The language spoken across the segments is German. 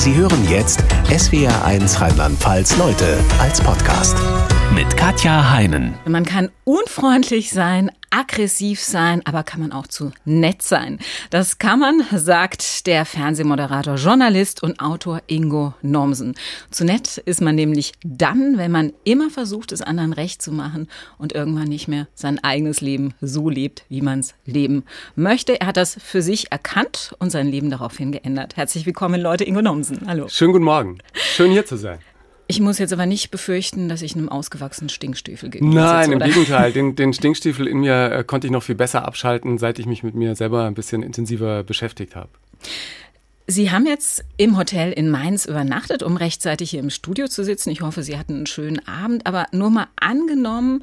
Sie hören jetzt SWR1 Rheinland-Pfalz Leute als Podcast mit Katja Heinen. Man kann unfreundlich sein, aggressiv sein, aber kann man auch zu nett sein. Das kann man, sagt der Fernsehmoderator, Journalist und Autor Ingo Nomsen. Zu nett ist man nämlich dann, wenn man immer versucht, es anderen recht zu machen und irgendwann nicht mehr sein eigenes Leben so lebt, wie man es leben möchte. Er hat das für sich erkannt und sein Leben daraufhin geändert. Herzlich willkommen, Leute, Ingo Nomsen. Hallo. Schönen guten Morgen. Schön hier zu sein. Ich muss jetzt aber nicht befürchten, dass ich einem ausgewachsenen Stinkstiefel gehe. Nein, sitze, im Gegenteil. Den, den, Stinkstiefel in mir äh, konnte ich noch viel besser abschalten, seit ich mich mit mir selber ein bisschen intensiver beschäftigt habe. Sie haben jetzt im Hotel in Mainz übernachtet, um rechtzeitig hier im Studio zu sitzen. Ich hoffe, Sie hatten einen schönen Abend. Aber nur mal angenommen,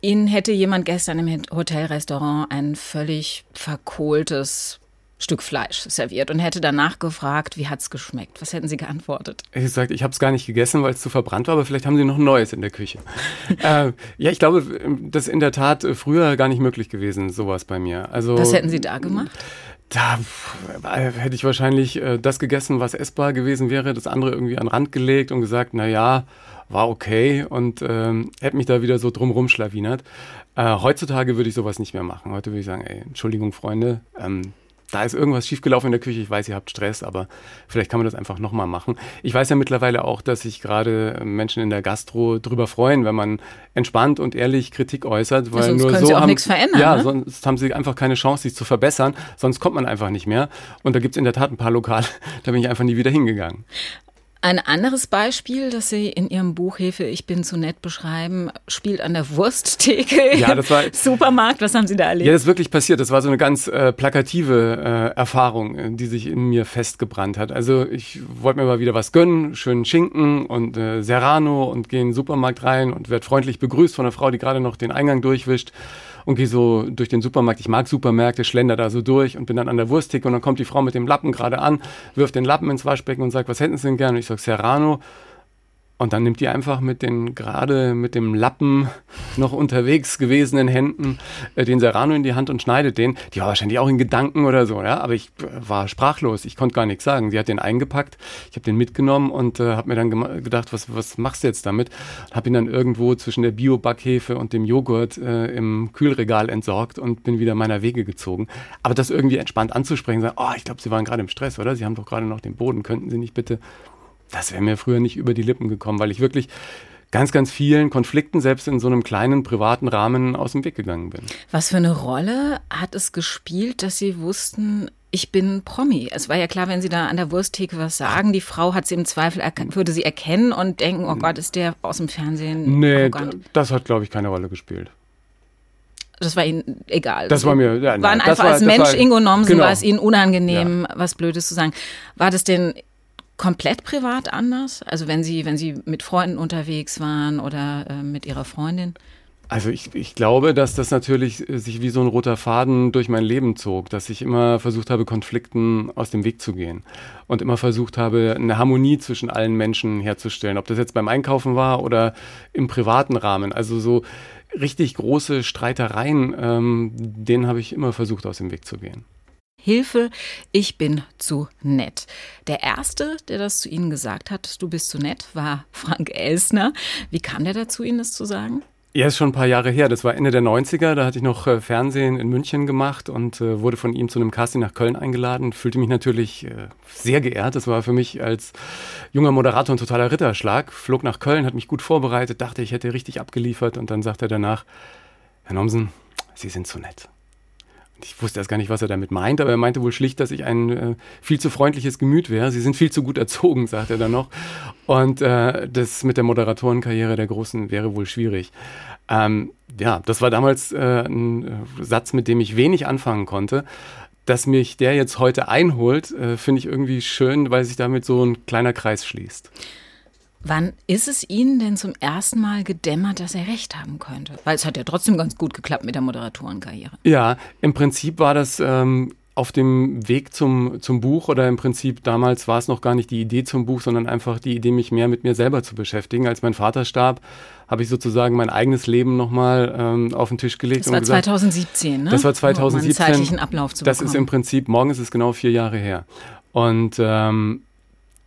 Ihnen hätte jemand gestern im Hotelrestaurant ein völlig verkohltes Stück Fleisch serviert und hätte danach gefragt, wie hat es geschmeckt? Was hätten Sie geantwortet? Ich gesagt, ich habe es gar nicht gegessen, weil es zu verbrannt war, aber vielleicht haben Sie noch ein neues in der Küche. äh, ja, ich glaube, das ist in der Tat früher gar nicht möglich gewesen, sowas bei mir. Also, was hätten Sie da gemacht? Da hätte ich wahrscheinlich äh, das gegessen, was essbar gewesen wäre, das andere irgendwie an den Rand gelegt und gesagt, na ja, war okay und ähm, hätte mich da wieder so drumrum schlawinert. Äh, heutzutage würde ich sowas nicht mehr machen. Heute würde ich sagen, ey, Entschuldigung, Freunde, ähm, da ist irgendwas schiefgelaufen in der Küche. Ich weiß, ihr habt Stress, aber vielleicht kann man das einfach nochmal machen. Ich weiß ja mittlerweile auch, dass sich gerade Menschen in der Gastro drüber freuen, wenn man entspannt und ehrlich Kritik äußert. Weil sonst nur können so sie auch haben, nichts verändern. Ja, ne? sonst haben sie einfach keine Chance, sich zu verbessern. Sonst kommt man einfach nicht mehr. Und da gibt es in der Tat ein paar Lokale, da bin ich einfach nie wieder hingegangen. Ein anderes Beispiel, das Sie in Ihrem Buch Hefe, ich bin zu nett beschreiben, spielt an der Wursttheke ja, das war, Supermarkt. Was haben Sie da erlebt? Ja, das ist wirklich passiert. Das war so eine ganz äh, plakative äh, Erfahrung, äh, die sich in mir festgebrannt hat. Also ich wollte mir mal wieder was gönnen, schönen Schinken und äh, Serrano und gehe in den Supermarkt rein und werde freundlich begrüßt von einer Frau, die gerade noch den Eingang durchwischt und gehe so durch den Supermarkt. Ich mag Supermärkte, schlender da so durch und bin dann an der Wursttheke und dann kommt die Frau mit dem Lappen gerade an, wirft den Lappen ins Waschbecken und sagt, was hätten Sie denn gerne? Und ich sage, Serrano. Und dann nimmt die einfach mit den gerade mit dem Lappen noch unterwegs gewesenen Händen äh, den Serrano in die Hand und schneidet den. Die war wahrscheinlich auch in Gedanken oder so, ja. Aber ich äh, war sprachlos. Ich konnte gar nichts sagen. Sie hat den eingepackt. Ich habe den mitgenommen und äh, habe mir dann gedacht, was, was machst du jetzt damit? Habe ihn dann irgendwo zwischen der Bio-Backhefe und dem Joghurt äh, im Kühlregal entsorgt und bin wieder meiner Wege gezogen. Aber das irgendwie entspannt anzusprechen, sagen, oh, ich glaube, Sie waren gerade im Stress, oder? Sie haben doch gerade noch den Boden. Könnten Sie nicht bitte das wäre mir früher nicht über die Lippen gekommen, weil ich wirklich ganz, ganz vielen Konflikten, selbst in so einem kleinen privaten Rahmen, aus dem Weg gegangen bin. Was für eine Rolle hat es gespielt, dass Sie wussten, ich bin Promi. Es war ja klar, wenn Sie da an der Wursttheke was sagen, die Frau hat sie im Zweifel würde sie erkennen und denken, oh Gott, ist der aus dem Fernsehen Nee, arrogant. das hat, glaube ich, keine Rolle gespielt. Das war Ihnen egal. Das war mir, ja, nein, Waren einfach war, als Mensch, war, Ingo Nomsen, genau. war es Ihnen unangenehm, ja. was Blödes zu sagen. War das denn komplett privat anders? Also wenn Sie, wenn Sie mit Freunden unterwegs waren oder äh, mit Ihrer Freundin? Also ich, ich glaube, dass das natürlich äh, sich wie so ein roter Faden durch mein Leben zog, dass ich immer versucht habe, Konflikten aus dem Weg zu gehen und immer versucht habe, eine Harmonie zwischen allen Menschen herzustellen, ob das jetzt beim Einkaufen war oder im privaten Rahmen. Also so richtig große Streitereien, ähm, denen habe ich immer versucht, aus dem Weg zu gehen. Hilfe, ich bin zu nett. Der erste, der das zu Ihnen gesagt hat, du bist zu nett, war Frank Elsner. Wie kam der dazu, Ihnen das zu sagen? Ja, ist schon ein paar Jahre her. Das war Ende der 90er. Da hatte ich noch äh, Fernsehen in München gemacht und äh, wurde von ihm zu einem Casting nach Köln eingeladen. Fühlte mich natürlich äh, sehr geehrt. Das war für mich als junger Moderator ein totaler Ritterschlag. Flog nach Köln, hat mich gut vorbereitet, dachte, ich hätte richtig abgeliefert. Und dann sagte er danach, Herr Nomsen, Sie sind zu nett ich wusste erst gar nicht, was er damit meint, aber er meinte wohl schlicht, dass ich ein äh, viel zu freundliches Gemüt wäre. Sie sind viel zu gut erzogen, sagt er dann noch. Und äh, das mit der Moderatorenkarriere der Großen wäre wohl schwierig. Ähm, ja, das war damals äh, ein äh, Satz, mit dem ich wenig anfangen konnte. Dass mich der jetzt heute einholt, äh, finde ich irgendwie schön, weil sich damit so ein kleiner Kreis schließt. Wann ist es Ihnen denn zum ersten Mal gedämmert, dass er recht haben könnte? Weil es hat ja trotzdem ganz gut geklappt mit der Moderatorenkarriere. Ja, im Prinzip war das ähm, auf dem Weg zum, zum Buch oder im Prinzip damals war es noch gar nicht die Idee zum Buch, sondern einfach die Idee, mich mehr mit mir selber zu beschäftigen. Als mein Vater starb, habe ich sozusagen mein eigenes Leben nochmal ähm, auf den Tisch gelegt. Das war gesagt, 2017, ne? Das war 2017. Um einen zeitlichen Ablauf zu Das ist im Prinzip, morgen ist es genau vier Jahre her. Und ähm,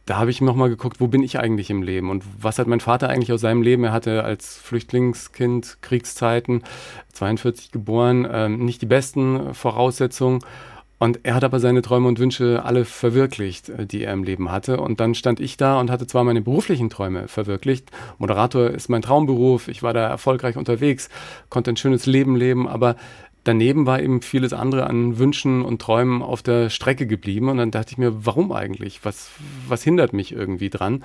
da habe ich nochmal geguckt, wo bin ich eigentlich im Leben und was hat mein Vater eigentlich aus seinem Leben? Er hatte als Flüchtlingskind Kriegszeiten, 42 geboren, äh, nicht die besten Voraussetzungen. Und er hat aber seine Träume und Wünsche alle verwirklicht, äh, die er im Leben hatte. Und dann stand ich da und hatte zwar meine beruflichen Träume verwirklicht. Moderator ist mein Traumberuf. Ich war da erfolgreich unterwegs, konnte ein schönes Leben leben, aber daneben war eben vieles andere an Wünschen und Träumen auf der Strecke geblieben. Und dann dachte ich mir, warum eigentlich? Was, was hindert mich irgendwie dran?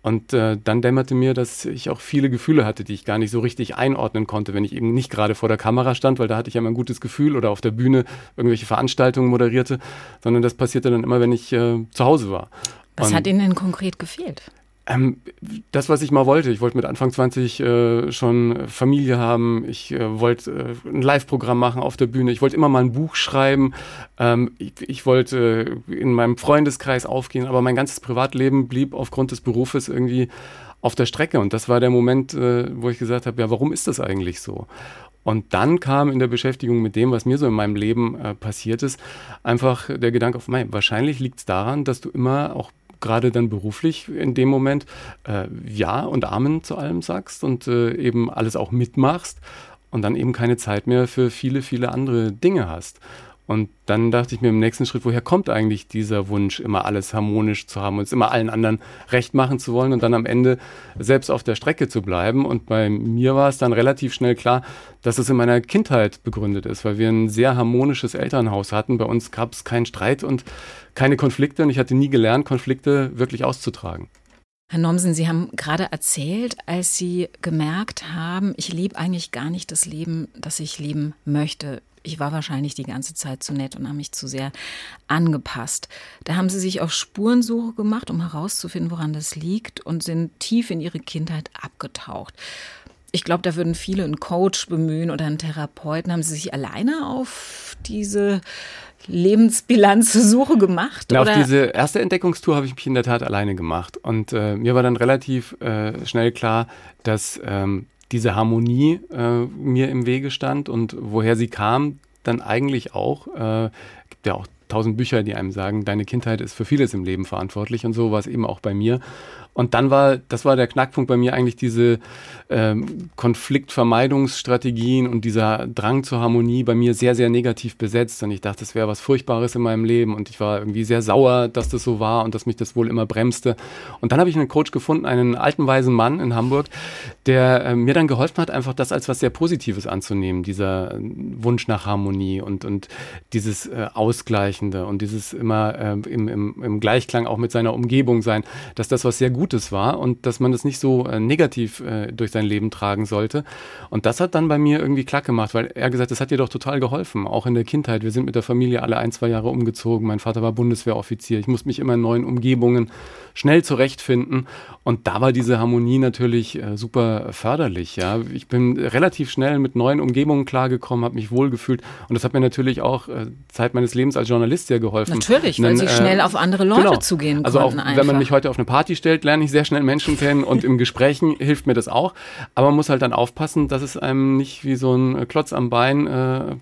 Und äh, dann dämmerte mir, dass ich auch viele Gefühle hatte, die ich gar nicht so richtig einordnen konnte, wenn ich eben nicht gerade vor der Kamera stand, weil da hatte ich ja immer ein gutes Gefühl oder auf der Bühne irgendwelche Veranstaltungen moderierte, sondern das passierte dann immer, wenn ich äh, zu Hause war. Was Und, hat Ihnen denn konkret gefehlt? Ähm, das, was ich mal wollte. Ich wollte mit Anfang 20 äh, schon Familie haben. Ich äh, wollte äh, ein Live-Programm machen auf der Bühne. Ich wollte immer mal ein Buch schreiben. Ähm, ich, ich, wollte äh, in meinem Freundeskreis aufgehen, aber mein ganzes Privatleben blieb aufgrund des Berufes irgendwie auf der Strecke. Und das war der Moment, äh, wo ich gesagt habe, ja, warum ist das eigentlich so? Und dann kam in der Beschäftigung mit dem, was mir so in meinem Leben äh, passiert ist, einfach der Gedanke auf, mein, wahrscheinlich liegt es daran, dass du immer auch gerade dann beruflich in dem Moment äh, Ja und Amen zu allem sagst und äh, eben alles auch mitmachst und dann eben keine Zeit mehr für viele, viele andere Dinge hast. Und dann dachte ich mir im nächsten Schritt, woher kommt eigentlich dieser Wunsch, immer alles harmonisch zu haben und es immer allen anderen recht machen zu wollen und dann am Ende selbst auf der Strecke zu bleiben. Und bei mir war es dann relativ schnell klar, dass es in meiner Kindheit begründet ist, weil wir ein sehr harmonisches Elternhaus hatten. Bei uns gab es keinen Streit und keine Konflikte und ich hatte nie gelernt, Konflikte wirklich auszutragen. Herr Nomsen, Sie haben gerade erzählt, als Sie gemerkt haben, ich lebe eigentlich gar nicht das Leben, das ich leben möchte ich war wahrscheinlich die ganze Zeit zu nett und habe mich zu sehr angepasst. Da haben sie sich auf Spurensuche gemacht, um herauszufinden, woran das liegt und sind tief in ihre Kindheit abgetaucht. Ich glaube, da würden viele einen Coach bemühen oder einen Therapeuten. Haben Sie sich alleine auf diese Lebensbilanzsuche gemacht? Na, auf diese erste Entdeckungstour habe ich mich in der Tat alleine gemacht. Und äh, mir war dann relativ äh, schnell klar, dass ähm, diese Harmonie äh, mir im Wege stand und woher sie kam, dann eigentlich auch, äh, gibt ja auch tausend Bücher, die einem sagen, deine Kindheit ist für vieles im Leben verantwortlich und so war es eben auch bei mir. Und dann war, das war der Knackpunkt bei mir eigentlich diese ähm, Konfliktvermeidungsstrategien und dieser Drang zur Harmonie bei mir sehr, sehr negativ besetzt. Und ich dachte, das wäre was Furchtbares in meinem Leben. Und ich war irgendwie sehr sauer, dass das so war und dass mich das wohl immer bremste. Und dann habe ich einen Coach gefunden, einen alten, weisen Mann in Hamburg, der äh, mir dann geholfen hat, einfach das als was sehr Positives anzunehmen, dieser äh, Wunsch nach Harmonie und, und dieses äh, Ausgleichende und dieses immer äh, im, im, im Gleichklang auch mit seiner Umgebung sein, dass das was sehr Gutes Gutes war und dass man das nicht so äh, negativ äh, durch sein Leben tragen sollte. Und das hat dann bei mir irgendwie klack gemacht, weil er gesagt, das hat dir doch total geholfen, auch in der Kindheit. Wir sind mit der Familie alle ein, zwei Jahre umgezogen. Mein Vater war Bundeswehroffizier. Ich musste mich immer in neuen Umgebungen schnell zurechtfinden. Und da war diese Harmonie natürlich äh, super förderlich. Ja. Ich bin relativ schnell mit neuen Umgebungen klargekommen, habe mich wohlgefühlt. Und das hat mir natürlich auch äh, Zeit meines Lebens als Journalist sehr geholfen. Natürlich, weil Sie äh, schnell auf andere Leute genau. zugehen also konnten. Also wenn man mich heute auf eine Party stellt, lerne ich sehr schnell Menschen kennen und im Gesprächen hilft mir das auch. Aber man muss halt dann aufpassen, dass es einem nicht wie so ein Klotz am Bein äh,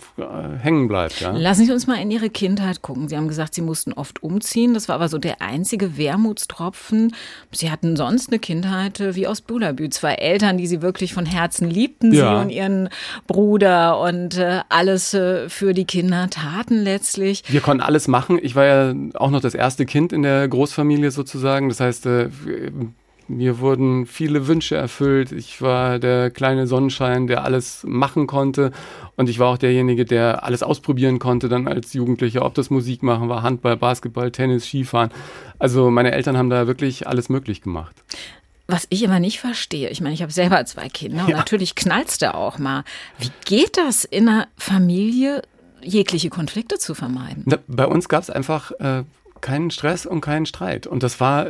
hängen bleibt. Ja. Lassen Sie uns mal in Ihre Kindheit gucken. Sie haben gesagt, Sie mussten oft umziehen. Das war aber so der einzige Wermutstropfen Tropfen. Sie hatten sonst eine Kindheit äh, wie aus Bulabü. Zwei Eltern, die sie wirklich von Herzen liebten, ja. sie und ihren Bruder und äh, alles äh, für die Kinder taten letztlich. Wir konnten alles machen. Ich war ja auch noch das erste Kind in der Großfamilie sozusagen. Das heißt, mir wurden viele Wünsche erfüllt. Ich war der kleine Sonnenschein, der alles machen konnte. Und ich war auch derjenige, der alles ausprobieren konnte, dann als Jugendlicher. Ob das Musik machen war, Handball, Basketball, Tennis, Skifahren. Also meine Eltern haben da wirklich alles möglich gemacht. Was ich immer nicht verstehe, ich meine, ich habe selber zwei Kinder und ja. natürlich knallst du auch mal. Wie geht das in einer Familie, jegliche Konflikte zu vermeiden? Na, bei uns gab es einfach äh, keinen Stress und keinen Streit. Und das war,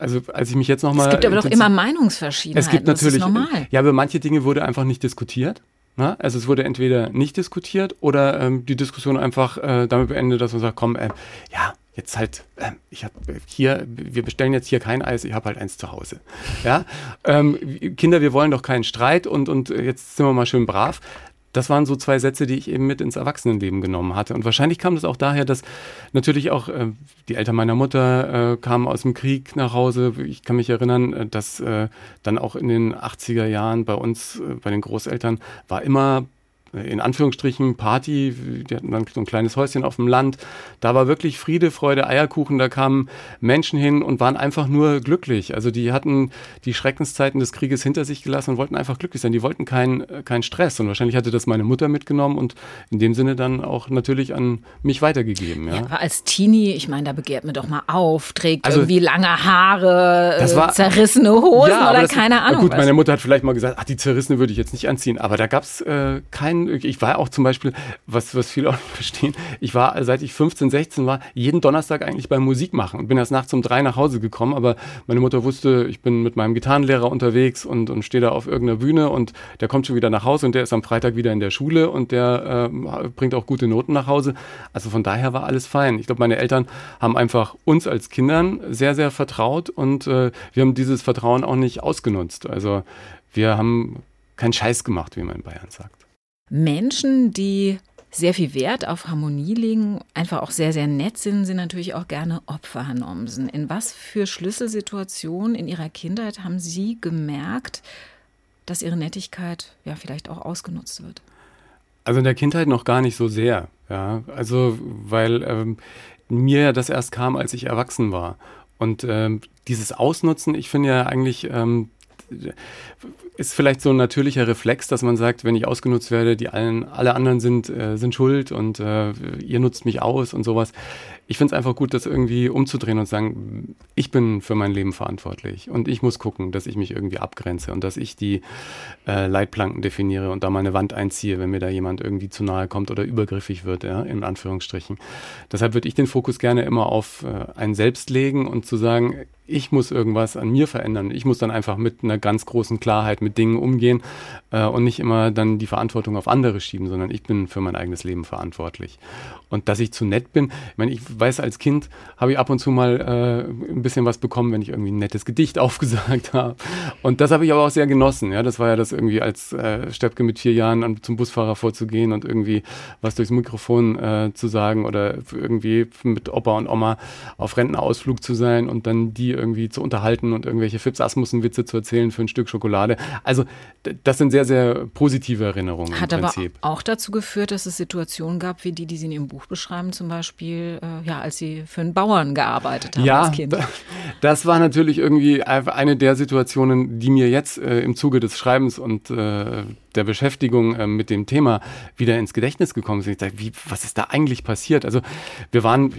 also als ich mich jetzt nochmal. Es gibt aber doch immer Meinungsverschiedenheiten. Es gibt natürlich. Das ist normal. Ja, aber manche Dinge wurde einfach nicht diskutiert. Ne? Also es wurde entweder nicht diskutiert oder ähm, die Diskussion einfach äh, damit beendet, dass man sagt, komm, äh, ja, jetzt halt, äh, ich habe hier, wir bestellen jetzt hier kein Eis, ich habe halt eins zu Hause. Ja, ähm, Kinder, wir wollen doch keinen Streit und und jetzt sind wir mal schön brav das waren so zwei Sätze, die ich eben mit ins Erwachsenenleben genommen hatte. Und wahrscheinlich kam das auch daher, dass natürlich auch äh, die Eltern meiner Mutter äh, kamen aus dem Krieg nach Hause. Ich kann mich erinnern, äh, dass äh, dann auch in den 80er Jahren bei uns, äh, bei den Großeltern, war immer in Anführungsstrichen Party, die hatten dann so ein kleines Häuschen auf dem Land. Da war wirklich Friede, Freude, Eierkuchen. Da kamen Menschen hin und waren einfach nur glücklich. Also die hatten die Schreckenszeiten des Krieges hinter sich gelassen und wollten einfach glücklich sein. Die wollten keinen kein Stress. Und wahrscheinlich hatte das meine Mutter mitgenommen und in dem Sinne dann auch natürlich an mich weitergegeben. Ja, ja aber als Teenie, ich meine, da begehrt man doch mal auf, trägt also, irgendwie lange Haare, das war, zerrissene Hosen ja, oder das, keine Ahnung. Gut, meine Mutter hat vielleicht mal gesagt, ach, die zerrissene würde ich jetzt nicht anziehen. Aber da gab es äh, keinen ich war auch zum Beispiel, was, was viele auch nicht verstehen, ich war, seit ich 15, 16 war, jeden Donnerstag eigentlich beim Musik machen und bin erst nachts um drei nach Hause gekommen, aber meine Mutter wusste, ich bin mit meinem Gitarrenlehrer unterwegs und, und stehe da auf irgendeiner Bühne und der kommt schon wieder nach Hause und der ist am Freitag wieder in der Schule und der äh, bringt auch gute Noten nach Hause. Also von daher war alles fein. Ich glaube, meine Eltern haben einfach uns als Kindern sehr, sehr vertraut und äh, wir haben dieses Vertrauen auch nicht ausgenutzt. Also wir haben keinen Scheiß gemacht, wie man in Bayern sagt. Menschen, die sehr viel Wert auf Harmonie legen, einfach auch sehr, sehr nett sind, sind natürlich auch gerne Opfer, Herr Nomsen. In was für Schlüsselsituationen in Ihrer Kindheit haben Sie gemerkt, dass Ihre Nettigkeit ja vielleicht auch ausgenutzt wird? Also in der Kindheit noch gar nicht so sehr. Ja, also weil ähm, mir das erst kam, als ich erwachsen war. Und ähm, dieses Ausnutzen, ich finde ja eigentlich ähm, ist vielleicht so ein natürlicher Reflex, dass man sagt, wenn ich ausgenutzt werde, die allen, alle anderen sind, äh, sind schuld und äh, ihr nutzt mich aus und sowas. Ich finde es einfach gut, das irgendwie umzudrehen und sagen, ich bin für mein Leben verantwortlich und ich muss gucken, dass ich mich irgendwie abgrenze und dass ich die äh, Leitplanken definiere und da meine Wand einziehe, wenn mir da jemand irgendwie zu nahe kommt oder übergriffig wird, ja, in Anführungsstrichen. Deshalb würde ich den Fokus gerne immer auf äh, ein Selbst legen und zu sagen, ich muss irgendwas an mir verändern. Ich muss dann einfach mit einer ganz großen Klarheit mit Dingen umgehen äh, und nicht immer dann die Verantwortung auf andere schieben, sondern ich bin für mein eigenes Leben verantwortlich. Und dass ich zu nett bin, ich meine, ich weiß, als Kind habe ich ab und zu mal äh, ein bisschen was bekommen, wenn ich irgendwie ein nettes Gedicht aufgesagt habe. Und das habe ich aber auch sehr genossen. Ja, das war ja das irgendwie als äh, Steppke mit vier Jahren an, zum Busfahrer vorzugehen und irgendwie was durchs Mikrofon äh, zu sagen oder irgendwie mit Opa und Oma auf Rentenausflug zu sein und dann die irgendwie zu unterhalten und irgendwelche Fips Asmussen-Witze zu erzählen für ein Stück Schokolade. Also das sind sehr, sehr positive Erinnerungen Hat im Prinzip. aber auch dazu geführt, dass es Situationen gab, wie die, die Sie in Ihrem Buch beschreiben, zum Beispiel, äh, ja, als Sie für einen Bauern gearbeitet haben ja, als Kind. Ja, das war natürlich irgendwie eine der Situationen, die mir jetzt äh, im Zuge des Schreibens und äh, der Beschäftigung äh, mit dem Thema wieder ins Gedächtnis gekommen sind. Ich dachte, wie, was ist da eigentlich passiert? Also wir waren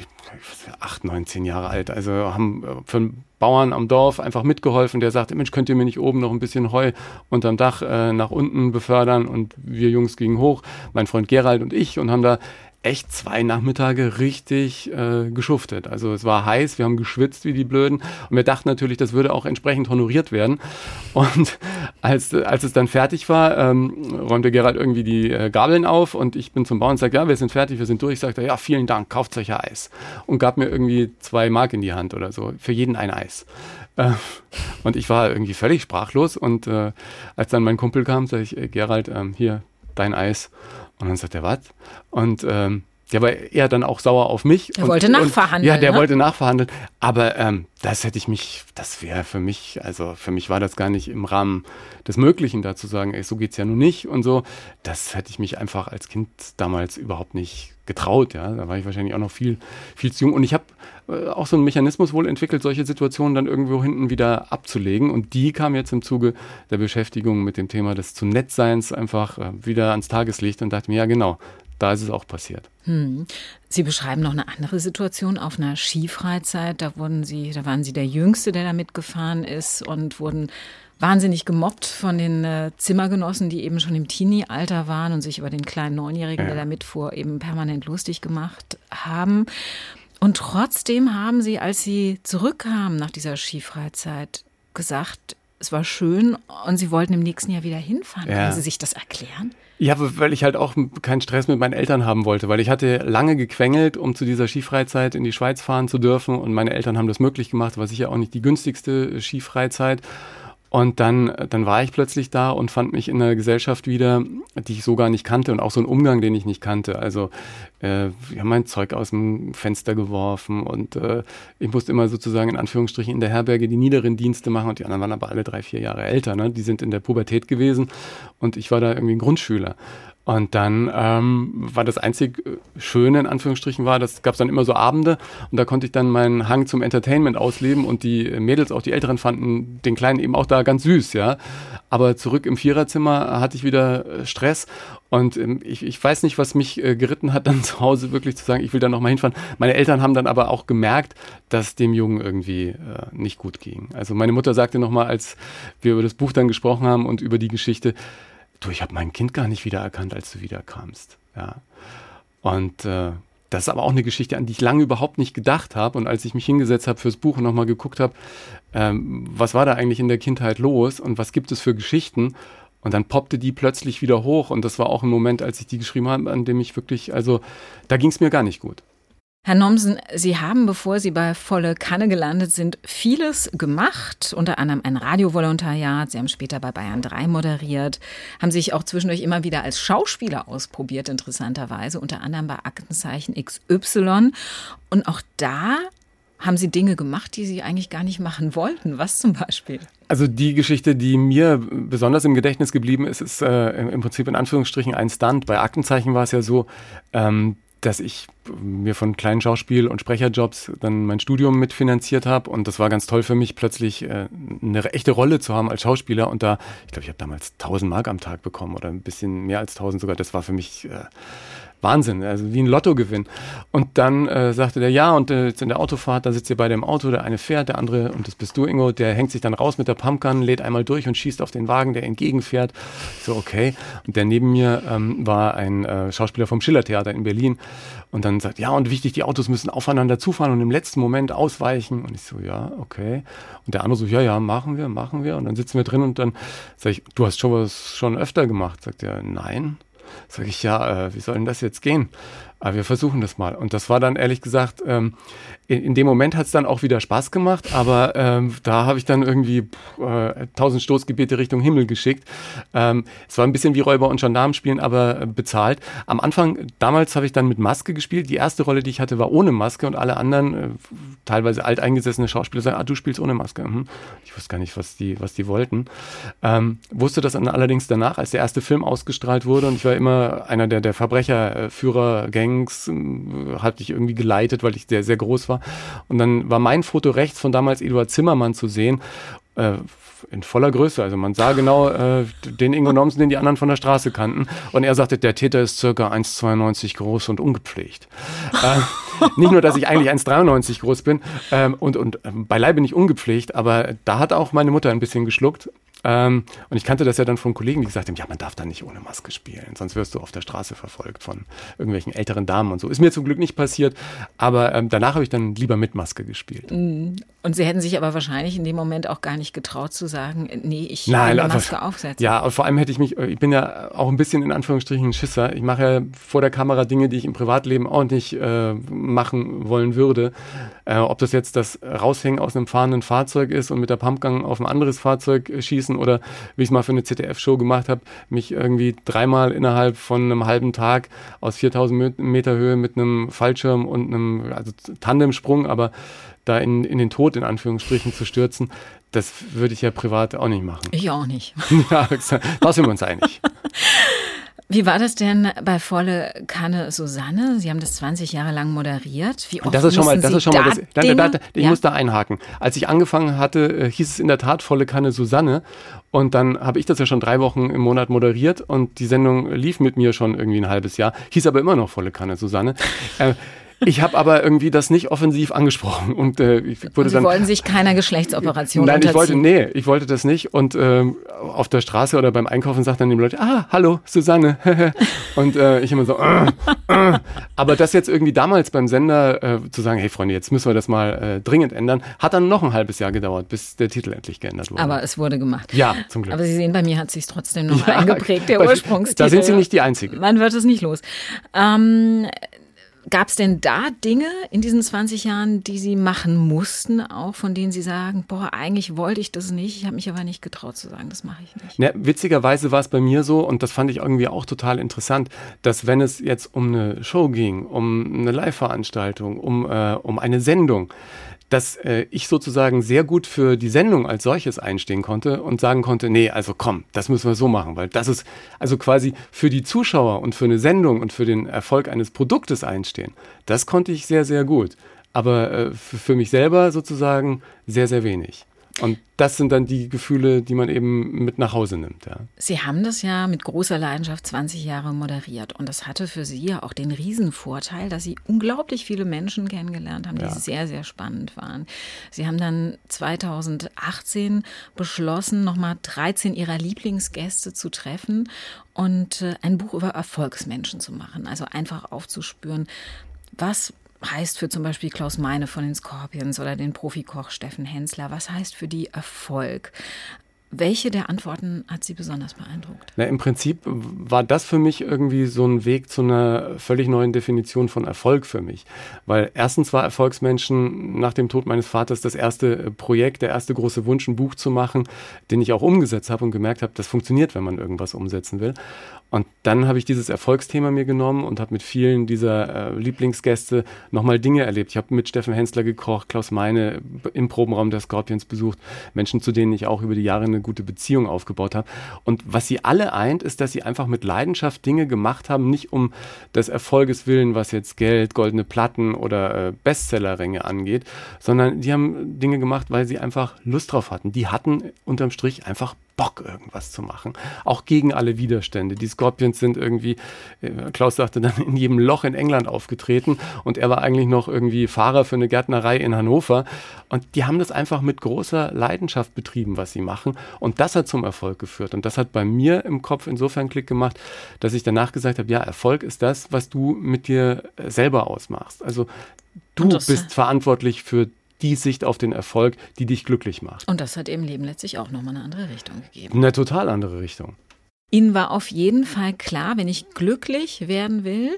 acht, neun, zehn Jahre alt, also haben äh, für einen Bauern am Dorf einfach mitgeholfen, der sagte, Mensch, könnt ihr mir nicht oben noch ein bisschen Heu unterm Dach äh, nach unten befördern? Und wir Jungs gingen hoch, mein Freund Gerald und ich, und haben da echt zwei Nachmittage richtig äh, geschuftet. Also es war heiß, wir haben geschwitzt wie die Blöden und wir dachten natürlich, das würde auch entsprechend honoriert werden. Und als, als es dann fertig war, ähm, räumte Gerald irgendwie die äh, Gabeln auf und ich bin zum Bauern und sagte, ja, wir sind fertig, wir sind durch. Ich sagte, ja, vielen Dank, kauft euch ja Eis. Und gab mir irgendwie zwei Mark in die Hand oder so, für jeden ein Eis. Äh, und ich war irgendwie völlig sprachlos und äh, als dann mein Kumpel kam, sage ich, äh, Gerald, ähm, hier, dein Eis. Und dann sagt er, was? Und ähm, der war eher dann auch sauer auf mich. Er wollte nachverhandeln. Und, ja, der ne? wollte nachverhandeln. Aber ähm, das hätte ich mich, das wäre für mich, also für mich war das gar nicht im Rahmen des Möglichen, da zu sagen, ey, so geht's ja nun nicht und so. Das hätte ich mich einfach als Kind damals überhaupt nicht getraut. Ja, da war ich wahrscheinlich auch noch viel, viel zu jung. Und ich habe äh, auch so einen Mechanismus wohl entwickelt, solche Situationen dann irgendwo hinten wieder abzulegen. Und die kam jetzt im Zuge der Beschäftigung mit dem Thema des zu Nettseins einfach äh, wieder ans Tageslicht und dachte mir, ja genau, da ist es auch passiert. Hm. Sie beschreiben noch eine andere Situation auf einer Skifreizeit. Da wurden Sie, da waren Sie der Jüngste, der da mitgefahren ist und wurden wahnsinnig gemobbt von den äh, Zimmergenossen, die eben schon im Teenie-Alter waren und sich über den kleinen Neunjährigen, ja. der da mitfuhr, eben permanent lustig gemacht haben. Und trotzdem haben Sie, als Sie zurückkamen nach dieser Skifreizeit, gesagt, es war schön und Sie wollten im nächsten Jahr wieder hinfahren. Ja. Können Sie sich das erklären? Ja, weil ich halt auch keinen Stress mit meinen Eltern haben wollte, weil ich hatte lange gequengelt, um zu dieser Skifreizeit in die Schweiz fahren zu dürfen und meine Eltern haben das möglich gemacht, war sicher auch nicht die günstigste Skifreizeit. Und dann, dann war ich plötzlich da und fand mich in einer Gesellschaft wieder, die ich so gar nicht kannte und auch so einen Umgang, den ich nicht kannte. Also äh, wir haben mein Zeug aus dem Fenster geworfen und äh, ich musste immer sozusagen in Anführungsstrichen in der Herberge die niederen Dienste machen und die anderen waren aber alle drei, vier Jahre älter. Ne? Die sind in der Pubertät gewesen und ich war da irgendwie ein Grundschüler. Und dann ähm, war das einzig äh, Schöne, in Anführungsstrichen, war, das gab es dann immer so Abende und da konnte ich dann meinen Hang zum Entertainment ausleben und die Mädels, auch die Älteren, fanden den Kleinen eben auch da ganz süß, ja. Aber zurück im Viererzimmer hatte ich wieder äh, Stress und ähm, ich, ich weiß nicht, was mich äh, geritten hat, dann zu Hause wirklich zu sagen, ich will da nochmal hinfahren. Meine Eltern haben dann aber auch gemerkt, dass dem Jungen irgendwie äh, nicht gut ging. Also meine Mutter sagte nochmal, als wir über das Buch dann gesprochen haben und über die Geschichte, du, ich habe mein Kind gar nicht wiedererkannt, als du wiederkamst. Ja. Und äh, das ist aber auch eine Geschichte, an die ich lange überhaupt nicht gedacht habe. Und als ich mich hingesetzt habe fürs Buch und nochmal geguckt habe, ähm, was war da eigentlich in der Kindheit los und was gibt es für Geschichten? Und dann poppte die plötzlich wieder hoch. Und das war auch ein Moment, als ich die geschrieben habe, an dem ich wirklich, also da ging es mir gar nicht gut. Herr Nomsen, Sie haben, bevor Sie bei Volle Kanne gelandet sind, vieles gemacht, unter anderem ein Radiovolontariat. Sie haben später bei Bayern 3 moderiert, haben sich auch zwischendurch immer wieder als Schauspieler ausprobiert, interessanterweise, unter anderem bei Aktenzeichen XY. Und auch da haben Sie Dinge gemacht, die Sie eigentlich gar nicht machen wollten. Was zum Beispiel? Also die Geschichte, die mir besonders im Gedächtnis geblieben ist, ist äh, im Prinzip in Anführungsstrichen ein Stunt. Bei Aktenzeichen war es ja so, ähm, dass ich mir von kleinen Schauspiel- und Sprecherjobs dann mein Studium mitfinanziert habe und das war ganz toll für mich, plötzlich äh, eine echte Rolle zu haben als Schauspieler. Und da, ich glaube, ich habe damals 1000 Mark am Tag bekommen oder ein bisschen mehr als 1000 sogar, das war für mich äh, Wahnsinn, also wie ein Lottogewinn. Und dann äh, sagte der, ja, und äh, jetzt in der Autofahrt, da sitzt ihr beide im Auto, der eine fährt, der andere, und das bist du, Ingo, der hängt sich dann raus mit der Pumpgun, lädt einmal durch und schießt auf den Wagen, der entgegenfährt. So, okay. Und der neben mir ähm, war ein äh, Schauspieler vom Schillertheater in Berlin. Und dann sagt, ja, und wichtig, die Autos müssen aufeinander zufahren und im letzten Moment ausweichen. Und ich so, ja, okay. Und der andere so, ja, ja, machen wir, machen wir. Und dann sitzen wir drin und dann sage ich, du hast schon was schon öfter gemacht. Sagt er, nein. Sag ich, ja, äh, wie soll denn das jetzt gehen? Aber wir versuchen das mal. Und das war dann ehrlich gesagt, ähm, in, in, dem Moment hat es dann auch wieder Spaß gemacht, aber ähm, da habe ich dann irgendwie äh, tausend Stoßgebete Richtung Himmel geschickt. Ähm, es war ein bisschen wie Räuber und Gendarmen spielen, aber äh, bezahlt. Am Anfang, damals habe ich dann mit Maske gespielt. Die erste Rolle, die ich hatte, war ohne Maske und alle anderen, äh, teilweise alteingesessene Schauspieler, sagen, ah, du spielst ohne Maske. Mhm. Ich wusste gar nicht, was die, was die wollten. Ähm, wusste das dann allerdings danach, als der erste Film ausgestrahlt wurde und ich war immer einer der, der Verbrecherführer-Gangs, äh, hatte ich irgendwie geleitet, weil ich sehr, sehr groß war. Und dann war mein Foto rechts von damals Eduard Zimmermann zu sehen. Äh, in voller Größe. Also man sah genau äh, den Ingo Nomsen, den die anderen von der Straße kannten. Und er sagte, der Täter ist circa 1,92 groß und ungepflegt. äh, nicht nur, dass ich eigentlich 1,93 groß bin ähm, und, und äh, beileibe nicht ungepflegt, aber da hat auch meine Mutter ein bisschen geschluckt. Ähm, und ich kannte das ja dann von Kollegen, die gesagt haben, ja, man darf da nicht ohne Maske spielen, sonst wirst du auf der Straße verfolgt von irgendwelchen älteren Damen und so. Ist mir zum Glück nicht passiert, aber ähm, danach habe ich dann lieber mit Maske gespielt. Mm. Und Sie hätten sich aber wahrscheinlich in dem Moment auch gar nicht getraut zu sagen, nee, ich will eine Maske also, aufsetzen. Ja, und vor allem hätte ich mich, ich bin ja auch ein bisschen in Anführungsstrichen ein Schisser. Ich mache ja vor der Kamera Dinge, die ich im Privatleben auch nicht äh, machen wollen würde. Äh, ob das jetzt das Raushängen aus einem fahrenden Fahrzeug ist und mit der Pumpgang auf ein anderes Fahrzeug schießen oder wie ich es mal für eine ZDF-Show gemacht habe, mich irgendwie dreimal innerhalb von einem halben Tag aus 4000 Meter Höhe mit einem Fallschirm und einem also Tandemsprung, aber da in, in den Tod in Anführungsstrichen zu stürzen, das würde ich ja privat auch nicht machen. Ich auch nicht. ja, da sind wir uns einig. Wie war das denn bei Volle Kanne Susanne? Sie haben das 20 Jahre lang moderiert. Wie oft das ist schon mal, das ist schon mal das, da, da, da, ich ja? muss da einhaken. Als ich angefangen hatte, äh, hieß es in der Tat Volle Kanne Susanne. Und dann habe ich das ja schon drei Wochen im Monat moderiert und die Sendung lief mit mir schon irgendwie ein halbes Jahr. Hieß aber immer noch Volle Kanne Susanne. ich habe aber irgendwie das nicht offensiv angesprochen und äh, ich wurde und Sie dann. wollen sich keiner Geschlechtsoperation Nein, ich wollte, nee, ich wollte das nicht und ähm, auf der Straße oder beim Einkaufen sagt dann die Leute, ah, hallo, Susanne. und äh, ich immer so, äh, äh. aber das jetzt irgendwie damals beim Sender äh, zu sagen, hey Freunde, jetzt müssen wir das mal äh, dringend ändern, hat dann noch ein halbes Jahr gedauert, bis der Titel endlich geändert wurde. Aber es wurde gemacht. Ja, zum Glück. Aber Sie sehen, bei mir hat sich trotzdem noch ja, eingeprägt, der Ursprungstitel. Da sind Sie nicht die Einzige. Man wird es nicht los. Ähm, Gab es denn da Dinge in diesen 20 Jahren, die Sie machen mussten, auch von denen Sie sagen, boah, eigentlich wollte ich das nicht, ich habe mich aber nicht getraut zu sagen, das mache ich nicht? Ja, witzigerweise war es bei mir so, und das fand ich irgendwie auch total interessant, dass wenn es jetzt um eine Show ging, um eine Live-Veranstaltung, um, äh, um eine Sendung, dass äh, ich sozusagen sehr gut für die Sendung als solches einstehen konnte und sagen konnte, nee, also komm, das müssen wir so machen, weil das ist also quasi für die Zuschauer und für eine Sendung und für den Erfolg eines Produktes einstehen. Das konnte ich sehr, sehr gut. Aber äh, für mich selber sozusagen sehr, sehr wenig. Und das sind dann die Gefühle, die man eben mit nach Hause nimmt. Ja. Sie haben das ja mit großer Leidenschaft 20 Jahre moderiert. Und das hatte für Sie ja auch den Riesenvorteil, dass Sie unglaublich viele Menschen kennengelernt haben, die ja. sehr, sehr spannend waren. Sie haben dann 2018 beschlossen, nochmal 13 Ihrer Lieblingsgäste zu treffen und äh, ein Buch über Erfolgsmenschen zu machen. Also einfach aufzuspüren, was heißt für zum Beispiel Klaus Meine von den Scorpions oder den Profikoch Steffen Hensler? Was heißt für die Erfolg? Welche der Antworten hat Sie besonders beeindruckt? Na, Im Prinzip war das für mich irgendwie so ein Weg zu einer völlig neuen Definition von Erfolg für mich. Weil erstens war Erfolgsmenschen nach dem Tod meines Vaters das erste Projekt, der erste große Wunsch, ein Buch zu machen, den ich auch umgesetzt habe und gemerkt habe, das funktioniert, wenn man irgendwas umsetzen will. Und dann habe ich dieses Erfolgsthema mir genommen und habe mit vielen dieser äh, Lieblingsgäste nochmal Dinge erlebt. Ich habe mit Steffen Hensler gekocht, Klaus Meine im Probenraum der Scorpions besucht, Menschen, zu denen ich auch über die Jahre eine gute Beziehung aufgebaut habe. Und was sie alle eint, ist, dass sie einfach mit Leidenschaft Dinge gemacht haben, nicht um des Erfolges willen, was jetzt Geld, goldene Platten oder äh, Bestsellerränge angeht, sondern die haben Dinge gemacht, weil sie einfach Lust drauf hatten. Die hatten unterm Strich einfach Bock, irgendwas zu machen. Auch gegen alle Widerstände. Die Scorpions sind irgendwie, äh, Klaus sagte dann, in jedem Loch in England aufgetreten und er war eigentlich noch irgendwie Fahrer für eine Gärtnerei in Hannover. Und die haben das einfach mit großer Leidenschaft betrieben, was sie machen. Und das hat zum Erfolg geführt. Und das hat bei mir im Kopf insofern Klick gemacht, dass ich danach gesagt habe, ja, Erfolg ist das, was du mit dir selber ausmachst. Also du bist verantwortlich für die Sicht auf den Erfolg, die dich glücklich macht. Und das hat im Leben letztlich auch nochmal eine andere Richtung gegeben. Eine total andere Richtung. Ihnen war auf jeden Fall klar, wenn ich glücklich werden will,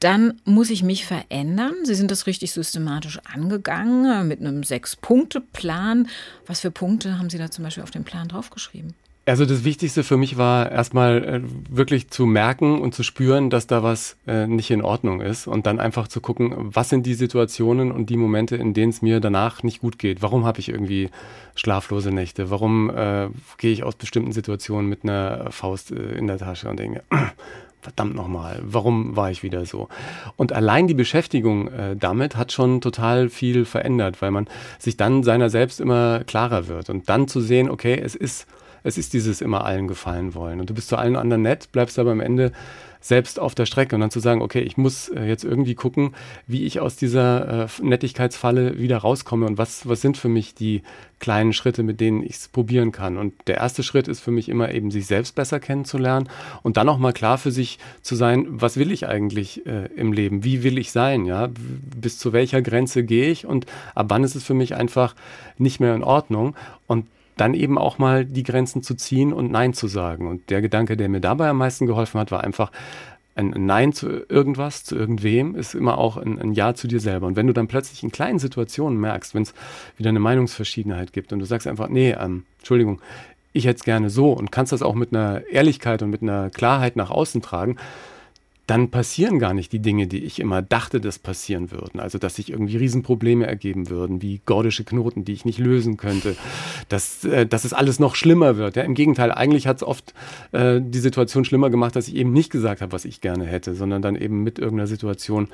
dann muss ich mich verändern. Sie sind das richtig systematisch angegangen mit einem Sechs-Punkte-Plan. Was für Punkte haben Sie da zum Beispiel auf den Plan draufgeschrieben? Also das Wichtigste für mich war erstmal äh, wirklich zu merken und zu spüren, dass da was äh, nicht in Ordnung ist und dann einfach zu gucken, was sind die Situationen und die Momente, in denen es mir danach nicht gut geht. Warum habe ich irgendwie schlaflose Nächte? Warum äh, gehe ich aus bestimmten Situationen mit einer Faust äh, in der Tasche und denke, verdammt nochmal, warum war ich wieder so? Und allein die Beschäftigung äh, damit hat schon total viel verändert, weil man sich dann seiner selbst immer klarer wird und dann zu sehen, okay, es ist es ist dieses immer allen gefallen wollen. Und du bist zu allen anderen nett, bleibst aber am Ende selbst auf der Strecke und dann zu sagen, okay, ich muss äh, jetzt irgendwie gucken, wie ich aus dieser äh, Nettigkeitsfalle wieder rauskomme und was, was sind für mich die kleinen Schritte, mit denen ich es probieren kann. Und der erste Schritt ist für mich immer eben, sich selbst besser kennenzulernen und dann auch mal klar für sich zu sein, was will ich eigentlich äh, im Leben? Wie will ich sein? Ja, bis zu welcher Grenze gehe ich und ab wann ist es für mich einfach nicht mehr in Ordnung? Und dann eben auch mal die Grenzen zu ziehen und Nein zu sagen. Und der Gedanke, der mir dabei am meisten geholfen hat, war einfach, ein Nein zu irgendwas, zu irgendwem, ist immer auch ein, ein, Ja zu dir selber. Und wenn du dann plötzlich in kleinen Situationen merkst, wenn es wieder eine Meinungsverschiedenheit gibt und du sagst einfach, nee, ähm, Entschuldigung, ich hätte es gerne so und kannst das auch mit einer Ehrlichkeit und mit einer Klarheit nach außen tragen, dann passieren gar nicht die Dinge, die ich immer dachte, dass passieren würden. Also, dass sich irgendwie Riesenprobleme ergeben würden, wie gordische Knoten, die ich nicht lösen könnte, dass, äh, dass es alles noch schlimmer wird. Ja, Im Gegenteil, eigentlich hat es oft äh, die Situation schlimmer gemacht, dass ich eben nicht gesagt habe, was ich gerne hätte, sondern dann eben mit irgendeiner Situation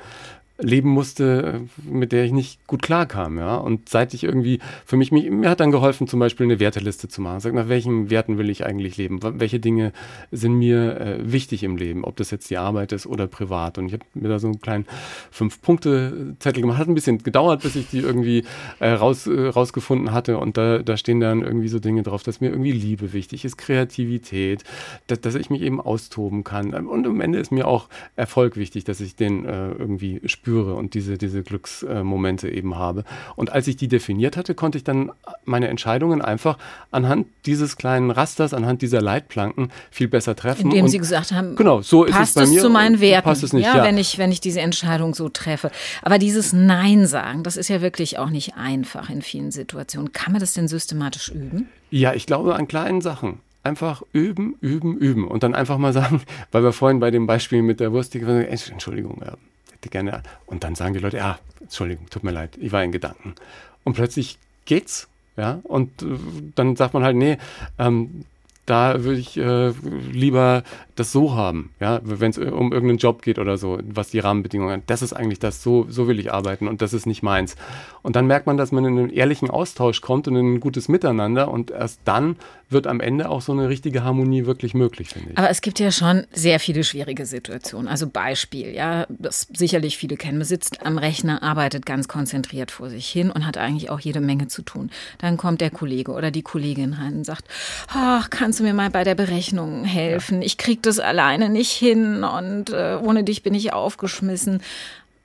leben musste, mit der ich nicht gut klarkam, ja. Und seit ich irgendwie, für mich, mich, mir hat dann geholfen, zum Beispiel eine Werteliste zu machen. Sag, nach welchen Werten will ich eigentlich leben? Welche Dinge sind mir äh, wichtig im Leben? Ob das jetzt die Arbeit ist oder privat. Und ich habe mir da so einen kleinen Fünf-Punkte-Zettel gemacht. Hat ein bisschen gedauert, bis ich die irgendwie äh, raus, äh, rausgefunden hatte. Und da, da stehen dann irgendwie so Dinge drauf, dass mir irgendwie Liebe wichtig ist, Kreativität, dass, dass ich mich eben austoben kann. Und am Ende ist mir auch Erfolg wichtig, dass ich den äh, irgendwie spüre spüre und diese, diese Glücksmomente eben habe. Und als ich die definiert hatte, konnte ich dann meine Entscheidungen einfach anhand dieses kleinen Rasters, anhand dieser Leitplanken viel besser treffen. Indem und Sie gesagt haben, genau, so passt ist es, es zu meinen Werten, passt es nicht, ja, ja. Wenn, ich, wenn ich diese Entscheidung so treffe. Aber dieses Nein sagen, das ist ja wirklich auch nicht einfach in vielen Situationen. Kann man das denn systematisch üben? Ja, ich glaube an kleinen Sachen einfach üben, üben, üben und dann einfach mal sagen, weil wir vorhin bei dem Beispiel mit der Wurst, Entschuldigung, ja, hätte gerne. Und dann sagen die Leute, ja, Entschuldigung, tut mir leid, ich war in Gedanken. Und plötzlich geht's, ja, und äh, dann sagt man halt, nee, ähm, da würde ich äh, lieber das so haben, ja, wenn es um irgendeinen Job geht oder so, was die Rahmenbedingungen, das ist eigentlich das, so, so will ich arbeiten und das ist nicht meins. Und dann merkt man, dass man in einen ehrlichen Austausch kommt und in ein gutes Miteinander und erst dann wird am Ende auch so eine richtige Harmonie wirklich möglich, finde ich. Aber es gibt ja schon sehr viele schwierige Situationen. Also Beispiel, ja, das sicherlich viele kennen, man sitzt am Rechner, arbeitet ganz konzentriert vor sich hin und hat eigentlich auch jede Menge zu tun. Dann kommt der Kollege oder die Kollegin rein und sagt, ach, kannst du mir mal bei der Berechnung helfen? Ich krieg das alleine nicht hin und äh, ohne dich bin ich aufgeschmissen.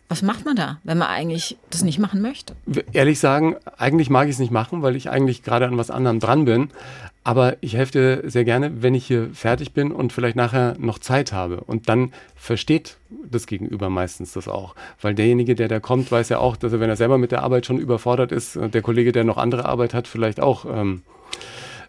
Was macht man da, wenn man eigentlich das nicht machen möchte? Ehrlich sagen, eigentlich mag ich es nicht machen, weil ich eigentlich gerade an was anderem dran bin. Aber ich helfe dir sehr gerne, wenn ich hier fertig bin und vielleicht nachher noch Zeit habe. Und dann versteht das Gegenüber meistens das auch. Weil derjenige, der da kommt, weiß ja auch, dass er, wenn er selber mit der Arbeit schon überfordert ist, der Kollege, der noch andere Arbeit hat, vielleicht auch ähm,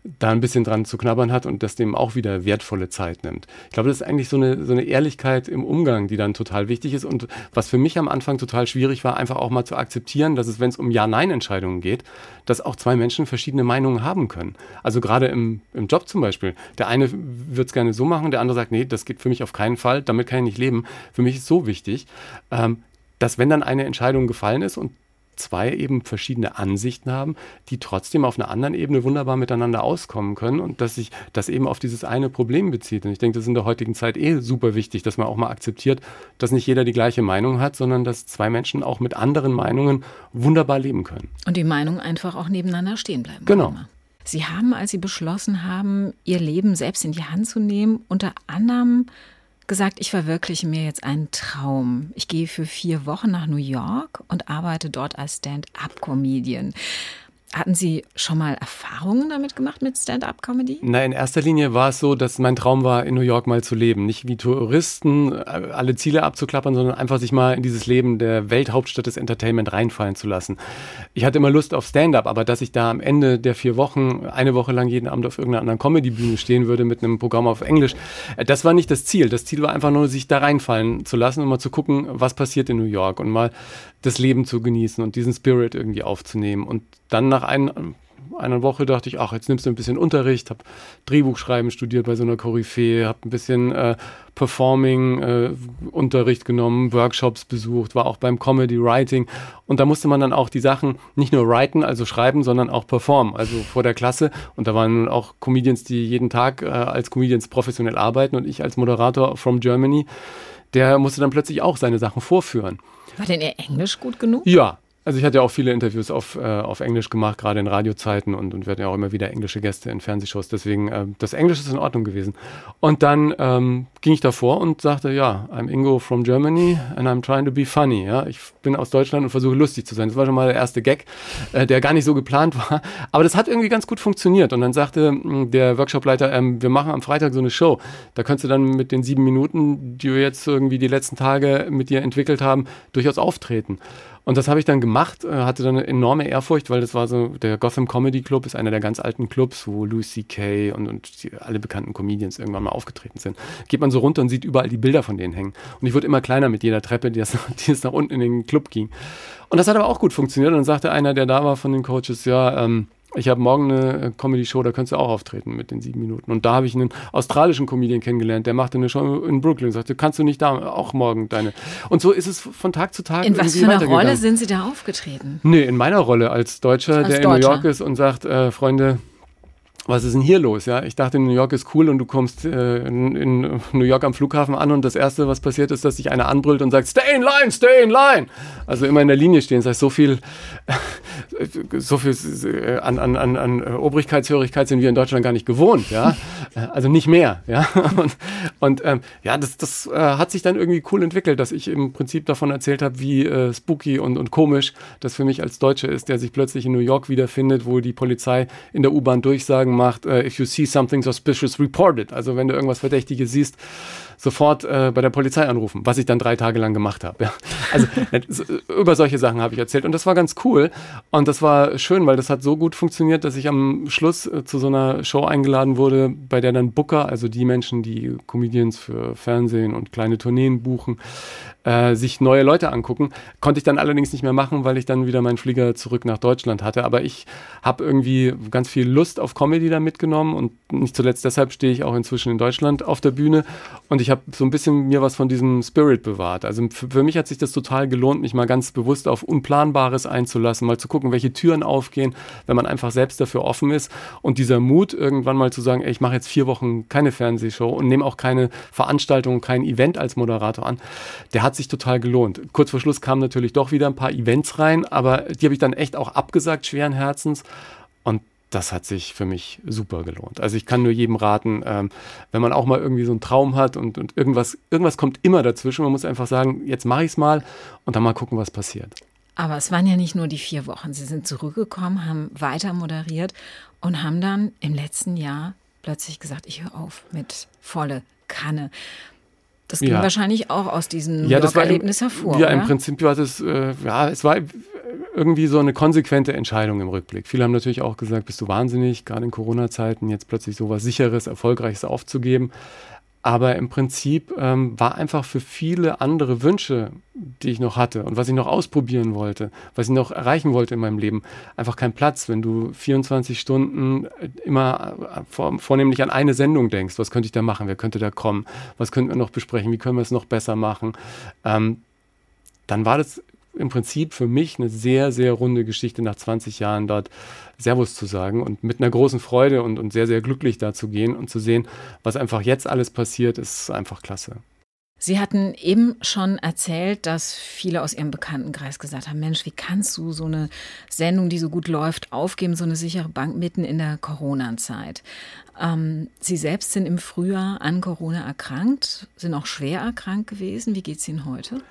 da ein bisschen dran zu knabbern hat und das dem auch wieder wertvolle Zeit nimmt. Ich glaube, das ist eigentlich so eine, so eine Ehrlichkeit im Umgang, die dann total wichtig ist und was für mich am Anfang total schwierig war, einfach auch mal zu akzeptieren, dass es, wenn es um Ja-Nein-Entscheidungen geht, dass auch zwei Menschen verschiedene Meinungen haben können. Also gerade im, im Job zum Beispiel. Der eine wird es gerne so machen, der andere sagt, nee, das geht für mich auf keinen Fall, damit kann ich nicht leben. Für mich ist so wichtig, ähm, dass wenn dann eine Entscheidung gefallen ist und zwei eben verschiedene Ansichten haben, die trotzdem auf einer anderen Ebene wunderbar miteinander auskommen können und dass sich das eben auf dieses eine Problem bezieht. Und ich denke, das ist in der heutigen Zeit eh super wichtig, dass man auch mal akzeptiert, dass nicht jeder die gleiche Meinung hat, sondern dass zwei Menschen auch mit anderen Meinungen wunderbar leben können. Und die Meinungen einfach auch nebeneinander stehen bleiben. Genau. Sie haben, als Sie beschlossen haben, Ihr Leben selbst in die Hand zu nehmen, unter anderem gesagt, ich verwirkliche mir jetzt einen Traum. Ich gehe für vier Wochen nach New York und arbeite dort als Stand-up-Comedian. Hatten Sie schon mal Erfahrungen damit gemacht mit Stand-up-Comedy? Na, in erster Linie war es so, dass mein Traum war, in New York mal zu leben. Nicht wie Touristen äh, alle Ziele abzuklappern, sondern einfach sich mal in dieses Leben der Welthauptstadt des Entertainment reinfallen zu lassen. Ich hatte immer Lust auf Stand-up, aber dass ich da am Ende der vier Wochen eine Woche lang jeden Abend auf irgendeiner anderen Comedy-Bühne stehen würde mit einem Programm auf Englisch, äh, das war nicht das Ziel. Das Ziel war einfach nur, sich da reinfallen zu lassen und mal zu gucken, was passiert in New York und mal das Leben zu genießen und diesen Spirit irgendwie aufzunehmen. Und dann nach ein, einer Woche dachte ich, ach, jetzt nimmst du ein bisschen Unterricht, habe Drehbuchschreiben studiert bei so einer Koryphäe, habe ein bisschen äh, Performing-Unterricht äh, genommen, Workshops besucht, war auch beim Comedy Writing und da musste man dann auch die Sachen nicht nur writen, also schreiben, sondern auch performen, also vor der Klasse und da waren auch Comedians, die jeden Tag äh, als Comedians professionell arbeiten und ich als Moderator from Germany, der musste dann plötzlich auch seine Sachen vorführen. War denn Ihr Englisch gut genug? Ja, also ich hatte ja auch viele Interviews auf, äh, auf Englisch gemacht, gerade in Radiozeiten und, und wir hatten ja auch immer wieder englische Gäste in Fernsehshows. Deswegen, äh, das Englisch ist in Ordnung gewesen. Und dann ähm, ging ich davor und sagte, ja, I'm Ingo from Germany and I'm trying to be funny. Ja, ich bin aus Deutschland und versuche lustig zu sein. Das war schon mal der erste Gag, äh, der gar nicht so geplant war. Aber das hat irgendwie ganz gut funktioniert. Und dann sagte mh, hm, der Workshopleiter, ähm, wir machen am Freitag so eine Show. Da könntest du dann mit den sieben Minuten, die wir jetzt irgendwie die letzten Tage mit dir entwickelt haben, durchaus auftreten. Und das habe ich dann gemacht, äh, hatte dann eine enorme Ehrfurcht, weil das war so, der Gotham Comedy Club ist einer der ganz alten Clubs, wo Louis C.K. und, und die, alle bekannten Comedians irgendwann mal aufgetreten sind. Geht man so runter und sieht überall die Bilder von denen hängen. Und ich wurde immer kleiner mit jeder Treppe, die es, die es nach unten in den Club ging. Und das hat aber auch gut funktioniert. Und dann sagte einer, der da war von den Coaches, ja, ähm, ich habe morgen eine äh, Comedy-Show, da könntest du auch auftreten mit den sieben Minuten. Und da habe ich einen australischen Comedian kennengelernt, der machte eine Show in Brooklyn. Sagte, kannst du nicht da auch morgen deine. Und so ist es von Tag zu Tag. In was für einer Rolle sind Sie da aufgetreten? Nee, in meiner Rolle als Deutscher, als der Deutscher. in New York ist und sagt, äh, Freunde, was ist denn hier los? Ja, ich dachte, New York ist cool und du kommst äh, in, in, New York am Flughafen an und das erste, was passiert, ist, dass sich einer anbrüllt und sagt, stay in line, stay in line. Also immer in der Linie stehen. Das heißt, so viel, so viel äh, an, an, an, an Obrigkeitshörigkeit sind wir in Deutschland gar nicht gewohnt. Ja, also nicht mehr. Ja, und, und ähm, ja, das, das äh, hat sich dann irgendwie cool entwickelt, dass ich im Prinzip davon erzählt habe, wie äh, spooky und, und komisch das für mich als Deutscher ist, der sich plötzlich in New York wiederfindet, wo die Polizei in der U-Bahn durchsagen macht, uh, if you see something suspicious, report it. Also wenn du irgendwas Verdächtiges siehst, sofort äh, bei der Polizei anrufen, was ich dann drei Tage lang gemacht habe. Ja. Also über solche Sachen habe ich erzählt und das war ganz cool und das war schön, weil das hat so gut funktioniert, dass ich am Schluss äh, zu so einer Show eingeladen wurde, bei der dann Booker, also die Menschen, die Comedians für Fernsehen und kleine Tourneen buchen, äh, sich neue Leute angucken. Konnte ich dann allerdings nicht mehr machen, weil ich dann wieder meinen Flieger zurück nach Deutschland hatte. Aber ich habe irgendwie ganz viel Lust auf Comedy da mitgenommen und nicht zuletzt deshalb stehe ich auch inzwischen in Deutschland auf der Bühne und ich habe so ein bisschen mir was von diesem Spirit bewahrt. Also für, mich hat sich das total gelohnt, mich mal ganz bewusst auf Unplanbares einzulassen, mal zu gucken, welche Türen aufgehen, wenn man einfach selbst dafür offen ist und dieser Mut irgendwann mal zu sagen, ey, ich mache jetzt vier Wochen keine Fernsehshow und nehme auch keine Veranstaltung, kein Event als Moderator an, der hat sich total gelohnt. Kurz vor Schluss kamen natürlich doch wieder ein paar Events rein, aber die habe ich dann echt auch abgesagt, schweren Herzens. Und das hat sich für mich super gelohnt. Also ich kann nur jedem raten, ähm, wenn man auch mal irgendwie so einen Traum hat und, und irgendwas, irgendwas kommt immer dazwischen, man muss einfach sagen, jetzt mache ich es mal und dann mal gucken, was passiert. Aber es waren ja nicht nur die vier Wochen. Sie sind zurückgekommen, haben weiter moderiert und haben dann im letzten Jahr plötzlich gesagt, ich höre auf mit volle Kanne. Das ging ja. wahrscheinlich auch aus diesem ja, Erlebnis hervor. Ja, oder? im Prinzip war das, äh, ja, es war irgendwie so eine konsequente Entscheidung im Rückblick. Viele haben natürlich auch gesagt, bist du wahnsinnig, gerade in Corona-Zeiten jetzt plötzlich so was Sicheres, Erfolgreiches aufzugeben. Aber im Prinzip ähm, war einfach für viele andere Wünsche, die ich noch hatte und was ich noch ausprobieren wollte, was ich noch erreichen wollte in meinem Leben, einfach kein Platz. Wenn du 24 Stunden äh, immer äh, vor, vornehmlich an eine Sendung denkst, was könnte ich da machen, wer könnte da kommen, was könnten wir noch besprechen, wie können wir es noch besser machen, ähm, dann war das im Prinzip für mich eine sehr, sehr runde Geschichte nach 20 Jahren dort Servus zu sagen und mit einer großen Freude und, und sehr, sehr glücklich da zu gehen und zu sehen, was einfach jetzt alles passiert, ist einfach klasse. Sie hatten eben schon erzählt, dass viele aus Ihrem Bekanntenkreis gesagt haben, Mensch, wie kannst du so eine Sendung, die so gut läuft, aufgeben, so eine sichere Bank mitten in der Corona-Zeit? Ähm, Sie selbst sind im Frühjahr an Corona erkrankt, sind auch schwer erkrankt gewesen. Wie geht es Ihnen heute?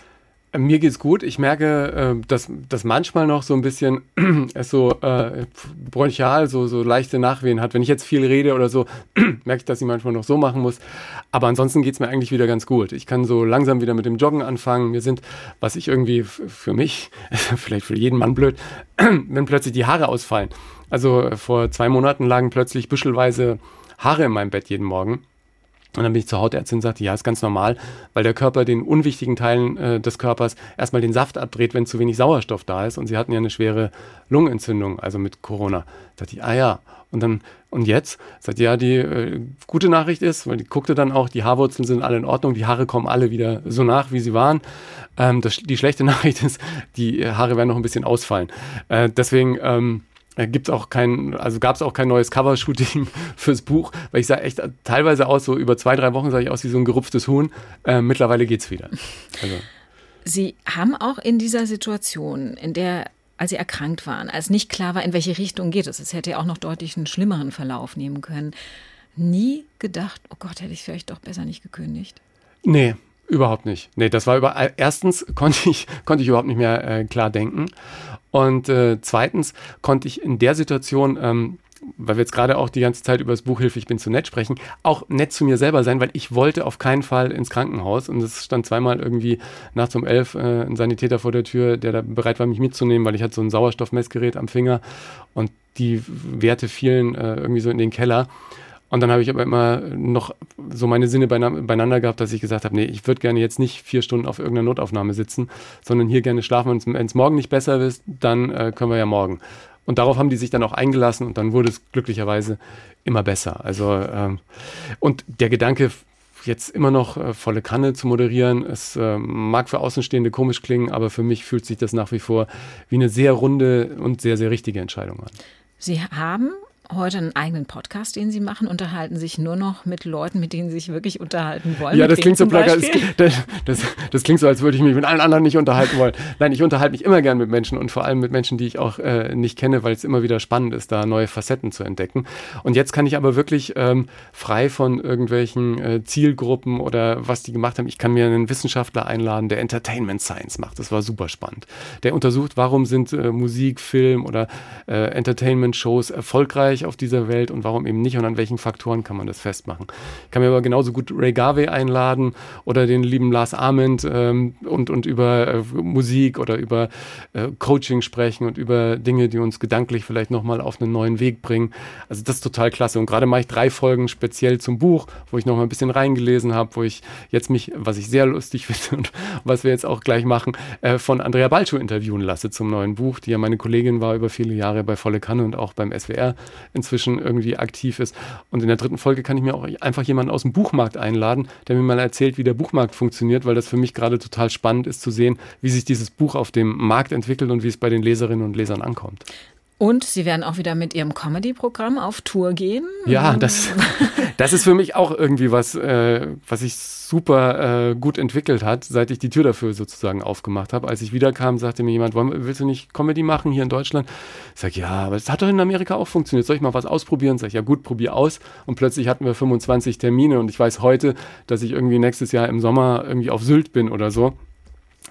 Mir geht's gut. Ich merke, äh, dass, dass manchmal noch so ein bisschen es so äh, bronchial, so, so leichte Nachwehen hat. Wenn ich jetzt viel rede oder so, merke ich, dass ich manchmal noch so machen muss. Aber ansonsten geht's mir eigentlich wieder ganz gut. Ich kann so langsam wieder mit dem Joggen anfangen. Mir sind, was ich irgendwie für mich, vielleicht für jeden Mann blöd, wenn plötzlich die Haare ausfallen. Also äh, vor zwei Monaten lagen plötzlich büschelweise Haare in meinem Bett jeden Morgen. Und dann bin ich zur Hautärztin und sagte, ja, ist ganz normal, weil der Körper den unwichtigen Teilen äh, des Körpers erstmal den Saft abdreht, wenn zu wenig Sauerstoff da ist. Und sie hatten ja eine schwere Lungenentzündung, also mit Corona. Da dachte ich, ah ja. Und dann, und jetzt? Sagt ja, die äh, gute Nachricht ist, weil die guckte dann auch, die Haarwurzeln sind alle in Ordnung, die Haare kommen alle wieder so nach, wie sie waren. Ähm, das, die schlechte Nachricht ist, die Haare werden noch ein bisschen ausfallen. Äh, deswegen, ähm, äh, gibt auch kein, also gab es auch kein neues Covershooting fürs Buch, weil ich sah echt teilweise aus, so über zwei, drei Wochen sah ich aus wie so ein gerupftes Huhn. Äh, mittlerweile geht's wieder. Also. Sie haben auch in dieser Situation, in der als sie erkrankt waren, als nicht klar war, in welche Richtung geht es, es hätte ja auch noch deutlich einen schlimmeren Verlauf nehmen können, nie gedacht, oh Gott, hätte ich vielleicht doch besser nicht gekündigt? Nee, überhaupt nicht. Nee, das war über, erstens konnte ich, konnte ich überhaupt nicht mehr äh, klar denken. Und äh, zweitens konnte ich in der Situation, ähm, weil wir jetzt gerade auch die ganze Zeit über das Buch Hilfe, ich bin zu nett sprechen, auch nett zu mir selber sein, weil ich wollte auf keinen Fall ins Krankenhaus. Und es stand zweimal irgendwie nachts um elf äh, ein Sanitäter vor der Tür, der da bereit war, mich mitzunehmen, weil ich hatte so ein Sauerstoffmessgerät am Finger und die Werte fielen äh, irgendwie so in den Keller. Und dann habe ich aber immer noch so meine Sinne beieinander gehabt, dass ich gesagt habe, nee, ich würde gerne jetzt nicht vier Stunden auf irgendeiner Notaufnahme sitzen, sondern hier gerne schlafen. wenn es morgen nicht besser ist, dann äh, können wir ja morgen. Und darauf haben die sich dann auch eingelassen und dann wurde es glücklicherweise immer besser. Also ähm, und der Gedanke, jetzt immer noch äh, volle Kanne zu moderieren, es äh, mag für Außenstehende komisch klingen, aber für mich fühlt sich das nach wie vor wie eine sehr runde und sehr, sehr richtige Entscheidung an. Sie haben heute einen eigenen Podcast, den Sie machen, unterhalten sich nur noch mit Leuten, mit denen Sie sich wirklich unterhalten wollen. Ja, das klingt so. Das, das, das, klingt so, als würde ich mich mit allen anderen nicht unterhalten wollen. Nein, ich unterhalte mich immer gern mit Menschen und vor allem mit Menschen, die ich auch äh, nicht kenne, weil es immer wieder spannend ist, da neue Facetten zu entdecken. Und jetzt kann ich aber wirklich ähm, frei von irgendwelchen äh, Zielgruppen oder was die gemacht haben. Ich kann mir einen Wissenschaftler einladen, der Entertainment Science macht. Das war super spannend. Der untersucht, warum sind äh, Musik, Film oder äh, Entertainment-Shows erfolgreich auf dieser Welt und warum eben nicht und an welchen Faktoren kann man das festmachen. Ich kann mir aber genauso gut Ray Garvey einladen oder den lieben Lars Ament ähm, und, und über äh, Musik oder über äh, Coaching sprechen und über Dinge, die uns gedanklich vielleicht nochmal auf einen neuen Weg bringen. Also das ist total klasse. Und gerade mache ich drei Folgen speziell zum Buch, wo ich nochmal ein bisschen reingelesen habe, wo ich jetzt mich, was ich sehr lustig finde und was wir jetzt auch gleich machen, äh, von Andrea Balcho interviewen lasse zum neuen Buch, die ja meine Kollegin war über viele Jahre bei Volle Kanne und auch beim SWR inzwischen irgendwie aktiv ist. Und in der dritten Folge kann ich mir auch einfach jemanden aus dem Buchmarkt einladen, der mir mal erzählt, wie der Buchmarkt funktioniert, weil das für mich gerade total spannend ist zu sehen, wie sich dieses Buch auf dem Markt entwickelt und wie es bei den Leserinnen und Lesern ankommt. Und Sie werden auch wieder mit Ihrem Comedy-Programm auf Tour gehen. Ja, das, das ist für mich auch irgendwie was, äh, was sich super äh, gut entwickelt hat, seit ich die Tür dafür sozusagen aufgemacht habe. Als ich wiederkam, sagte mir jemand, willst du nicht Comedy machen hier in Deutschland? Ich sage, ja, aber es hat doch in Amerika auch funktioniert. Soll ich mal was ausprobieren? Sag ich, ja gut, probier aus. Und plötzlich hatten wir 25 Termine und ich weiß heute, dass ich irgendwie nächstes Jahr im Sommer irgendwie auf Sylt bin oder so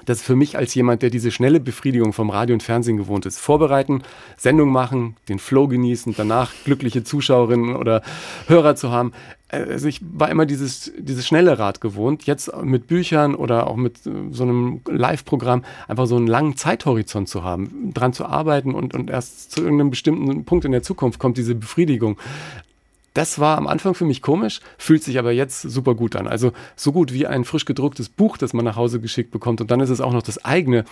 das ist für mich als jemand, der diese schnelle Befriedigung vom Radio und Fernsehen gewohnt ist, vorbereiten, Sendung machen, den Flow genießen, danach glückliche Zuschauerinnen oder Hörer zu haben. Also ich war immer dieses, dieses schnelle Rad gewohnt. Jetzt mit Büchern oder auch mit so einem Live-Programm einfach so einen langen Zeithorizont zu haben, dran zu arbeiten und, und erst zu irgendeinem bestimmten Punkt in der Zukunft kommt diese Befriedigung. Das war am Anfang für mich komisch, fühlt sich aber jetzt super gut an. Also so gut wie ein frisch gedrucktes Buch, das man nach Hause geschickt bekommt. Und dann ist es auch noch das eigene.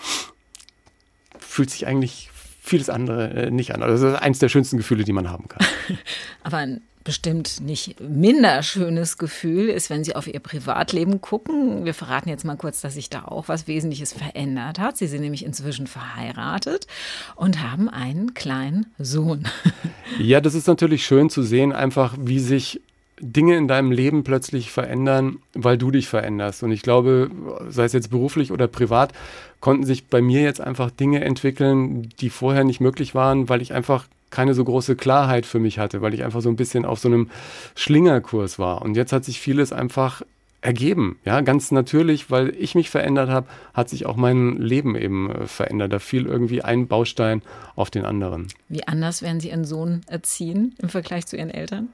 Fühlt sich eigentlich vieles andere äh, nicht an. Also das ist eines der schönsten Gefühle, die man haben kann. aber ein bestimmt nicht minder schönes Gefühl ist, wenn Sie auf Ihr Privatleben gucken. Wir verraten jetzt mal kurz, dass sich da auch was Wesentliches verändert hat. Sie sind nämlich inzwischen verheiratet und haben einen kleinen Sohn. Ja, das ist natürlich schön zu sehen, einfach wie sich Dinge in deinem Leben plötzlich verändern, weil du dich veränderst. Und ich glaube, sei es jetzt beruflich oder privat, konnten sich bei mir jetzt einfach Dinge entwickeln, die vorher nicht möglich waren, weil ich einfach keine so große Klarheit für mich hatte, weil ich einfach so ein bisschen auf so einem Schlingerkurs war. Und jetzt hat sich vieles einfach ergeben, ja, ganz natürlich, weil ich mich verändert habe, hat sich auch mein Leben eben äh, verändert. Da fiel irgendwie ein Baustein auf den anderen. Wie anders werden Sie Ihren Sohn erziehen im Vergleich zu Ihren Eltern?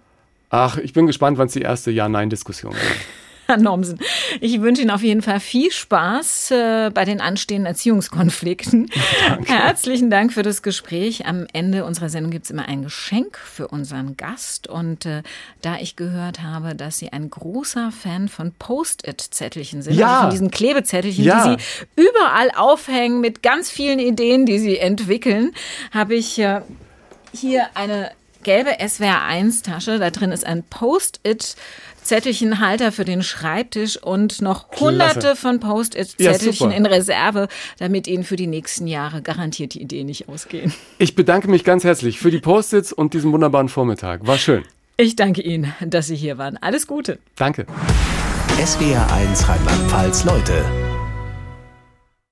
Ach, ich bin gespannt, wann es die erste Ja-Nein-Diskussion wird. Herr Nomsen. Ich wünsche Ihnen auf jeden Fall viel Spaß äh, bei den anstehenden Erziehungskonflikten. Danke. Herzlichen Dank für das Gespräch. Am Ende unserer Sendung gibt es immer ein Geschenk für unseren Gast. Und äh, da ich gehört habe, dass Sie ein großer Fan von Post-it-Zettelchen sind, ja. also von diesen Klebezettelchen, ja. die Sie überall aufhängen mit ganz vielen Ideen, die Sie entwickeln, habe ich äh, hier eine gelbe SWR1-Tasche. Da drin ist ein Post-it Zettelchenhalter für den Schreibtisch und noch hunderte Klasse. von Post-it-Zettelchen ja, in Reserve, damit Ihnen für die nächsten Jahre garantiert die Ideen nicht ausgehen. Ich bedanke mich ganz herzlich für die Post-its und diesen wunderbaren Vormittag. War schön. Ich danke Ihnen, dass Sie hier waren. Alles Gute. Danke. SWR 1 Rheinland-Pfalz Leute